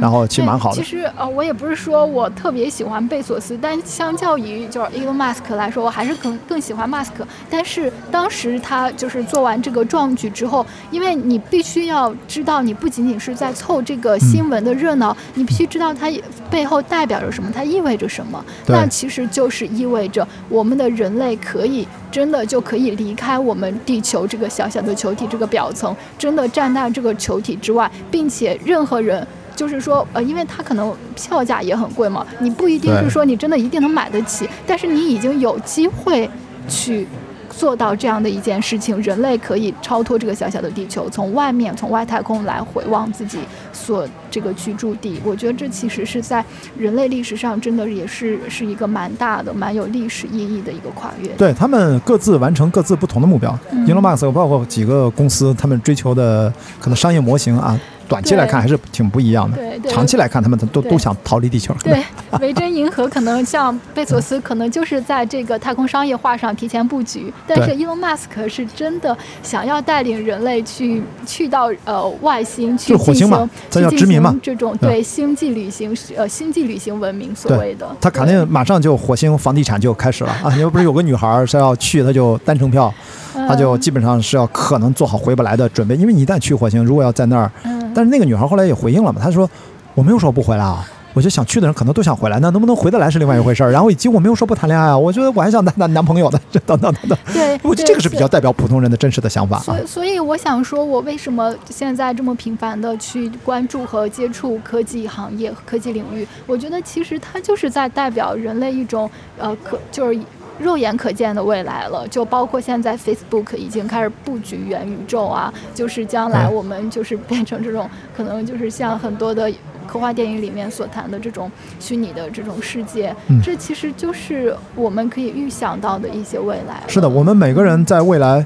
然后其实蛮好的。其实呃，我也不是说我特别喜欢贝索斯，但相较于就是 Elon Musk 来说，我还是更更喜欢 Musk。但是当时他就是做完这个壮举之后，因为你必须要知道，你不仅仅是在凑这个新闻的热闹，你必须知道它背后代表着什么，它意味着什么。那其实就是意味着我们的人类可以真的就可以离开我们地球这个小小的球体这个表层，真的站在这个球体之外，并且任何人。就是说，呃，因为它可能票价也很贵嘛，你不一定是说你真的一定能买得起，但是你已经有机会去做到这样的一件事情，人类可以超脱这个小小的地球，从外面从外太空来回望自己所这个居住地。我觉得这其实是在人类历史上真的也是是一个蛮大的、蛮有历史意义的一个跨越。对他们各自完成各自不同的目标，Elon Musk 包括几个公司，他们追求的可能商业模型啊。短期来看还是挺不一样的，长期来看他们都都想逃离地球。对，维珍银河可能像贝索斯，可能就是在这个太空商业化上提前布局，但是伊隆马斯克是真的想要带领人类去去到呃外星去进行去殖民嘛，这种对星际旅行呃星际旅行文明所谓的。他肯定马上就火星房地产就开始了啊！因为不是有个女孩是要去，他就单程票，他就基本上是要可能做好回不来的准备，因为你一旦去火星，如果要在那儿。但是那个女孩后来也回应了嘛，她说：“我没有说不回来啊，我就想去的人可能都想回来，那能不能回得来是另外一回事儿。然后以及我没有说不谈恋爱啊，我觉得我还想谈谈男朋友的，等等等等。对，我觉得这个是比较代表普通人的真实的想法。所以，所以我想说，我为什么现在这么频繁的去关注和接触科技行业、科技领域？我觉得其实它就是在代表人类一种呃，可就是。肉眼可见的未来了，就包括现在 Facebook 已经开始布局元宇宙啊，就是将来我们就是变成这种，可能就是像很多的科幻电影里面所谈的这种虚拟的这种世界，这其实就是我们可以预想到的一些未来。是的，我们每个人在未来。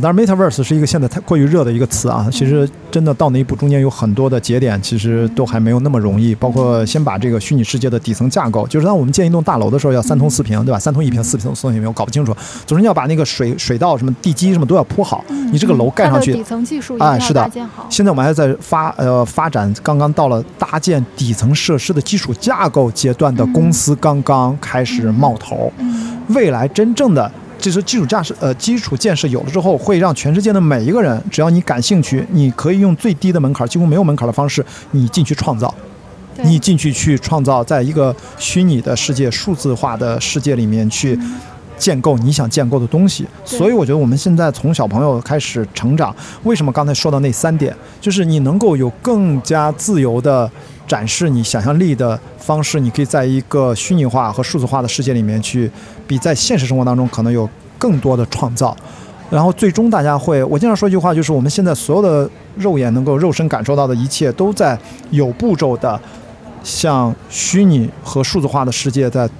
当然，metaverse 是一个现在太过于热的一个词啊。其实真的到那一步，中间有很多的节点，其实都还没有那么容易。包括先把这个虚拟世界的底层架构，就是当我们建一栋大楼的时候，要三通四平，对吧？三通一平，四通四平，我搞不清楚。总之要把那个水水道、什么地基什么都要铺好。你这个楼盖上去，底层技术哎，是的。现在我们还在发呃发展，刚刚到了搭建底层设施的基础架构阶段的公司刚刚开始冒头。未来真正的。就是基础架设，呃，基础建设有了之后，会让全世界的每一个人，只要你感兴趣，你可以用最低的门槛，几乎没有门槛的方式，你进去创造，你进去去创造，在一个虚拟的世界、数字化的世界里面去建构你想建构的东西。所以，我觉得我们现在从小朋友开始成长，为什么刚才说到那三点，就是你能够有更加自由的。展示你想象力的方式，你可以在一个虚拟化和数字化的世界里面去，比在现实生活当中可能有更多的创造。然后最终大家会，我经常说一句话，就是我们现在所有的肉眼能够肉身感受到的一切，都在有步骤的向虚拟和数字化的世界在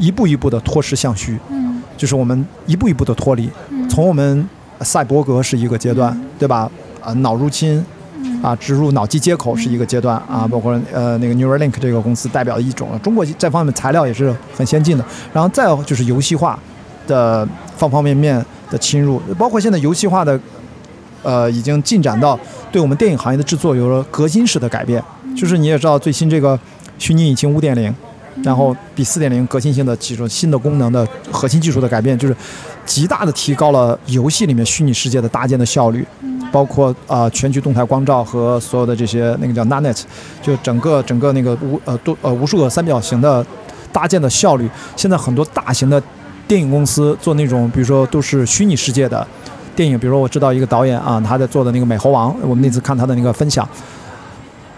一步一步的脱实向虚。嗯，就是我们一步一步的脱离。从我们赛博格是一个阶段，对吧？啊，脑入侵。啊，植入脑机接口是一个阶段啊，包括呃那个 Neuralink 这个公司代表的一种，中国这方面材料也是很先进的。然后再就是游戏化的方方面面的侵入，包括现在游戏化的呃已经进展到对我们电影行业的制作有了革新式的改变。就是你也知道最新这个虚拟引擎五点零，然后比四点零革新性的几种、新的功能的核心技术的改变，就是极大的提高了游戏里面虚拟世界的搭建的效率。包括啊全局动态光照和所有的这些那个叫 Nanet，就整个整个那个无呃多呃无数个三角形的搭建的效率，现在很多大型的电影公司做那种，比如说都是虚拟世界的电影，比如说我知道一个导演啊，他在做的那个美猴王，我们那次看他的那个分享，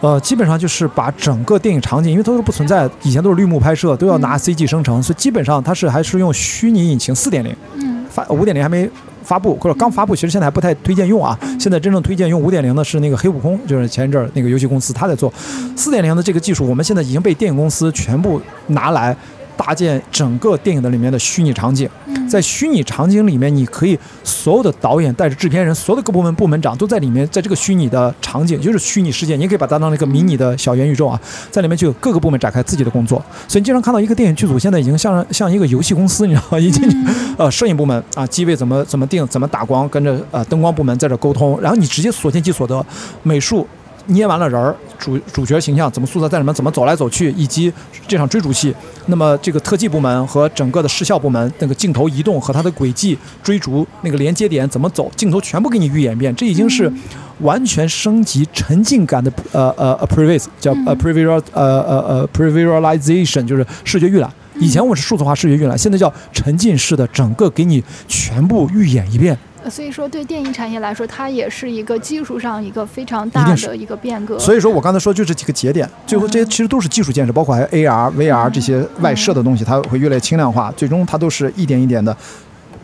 呃，基本上就是把整个电影场景，因为都是不存在，以前都是绿幕拍摄，都要拿 CG 生成，所以基本上它是还是用虚拟引擎四点零，嗯，发五点零还没。发布或者刚发布，其实现在还不太推荐用啊。现在真正推荐用五点零的是那个黑悟空，就是前一阵儿那个游戏公司他在做四点零的这个技术，我们现在已经被电影公司全部拿来。搭建整个电影的里面的虚拟场景，在虚拟场景里面，你可以所有的导演带着制片人，所有的各部门部门长都在里面，在这个虚拟的场景，就是虚拟世界，你可以把它当成一个迷你的小元宇宙啊，在里面就有各个部门展开自己的工作。所以你经常看到一个电影剧组现在已经像像一个游戏公司，你知道吗？已经 呃，摄影部门啊，机位怎么怎么定，怎么打光，跟着呃灯光部门在这沟通，然后你直接所见即所得，美术。捏完了人儿，主主角形象怎么塑造，在里面怎么走来走去，以及这场追逐戏，那么这个特技部门和整个的视效部门那个镜头移动和它的轨迹追逐那个连接点怎么走，镜头全部给你预演一遍，这已经是完全升级沉浸感的呃呃呃 previs 叫呃 previsual 呃呃呃 previsualization 就是视觉预览。以前我们是数字化视觉预览，现在叫沉浸式的，整个给你全部预演一遍。呃所以说，对电影产业来说，它也是一个技术上一个非常大的一个变革。所以说我刚才说就这几个节点，最后这些其实都是技术建设，包括还有 AR、VR 这些外设的东西，它会越来越轻量化，最终它都是一点一点的。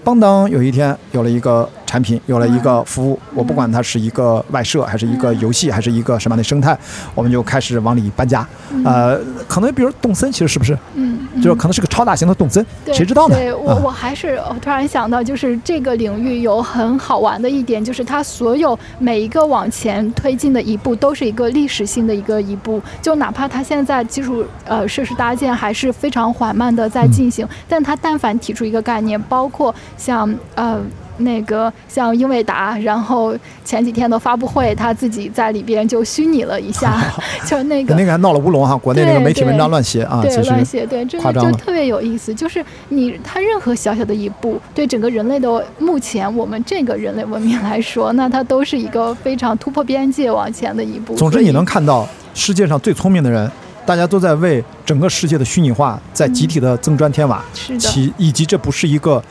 邦当有一天有了一个产品，有了一个服务，我不管它是一个外设，还是一个游戏，还是一个什么样的生态，我们就开始往里搬家。呃，可能比如动森，其实是不是，嗯，嗯就是可能是个超大型的动森，谁知道呢？对我，啊我还是我突然想到，就是这个领域有很好玩的一点，就是它所有每一个往前推进的一步，都是一个历史性的一个一步。就哪怕它现在基础呃设施搭建还是非常缓慢的在进行，但它但凡提出一个概念，包括像呃。那个像英伟达，然后前几天的发布会，他自己在里边就虚拟了一下，就那个那个还闹了乌龙哈，国内那个媒体文章乱写啊，对乱写，对这个就特别有意思。就是你他任何小小的一步，对整个人类的目前我们这个人类文明来说，那它都是一个非常突破边界往前的一步。总之，你能看到世界上最聪明的人，大家都在为整个世界的虚拟化在集体的增砖添瓦，是的，其以及这不是一个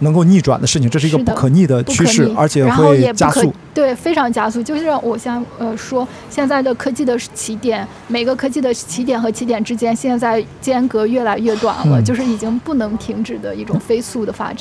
能够逆转的事情，这是一个不可逆的趋势，而且然后会也不可加速。对，非常加速。就是我想呃说，现在的科技的起点，每个科技的起点和起点之间，现在间隔越来越短了，嗯就是已经不能停止的一种飞速的发展。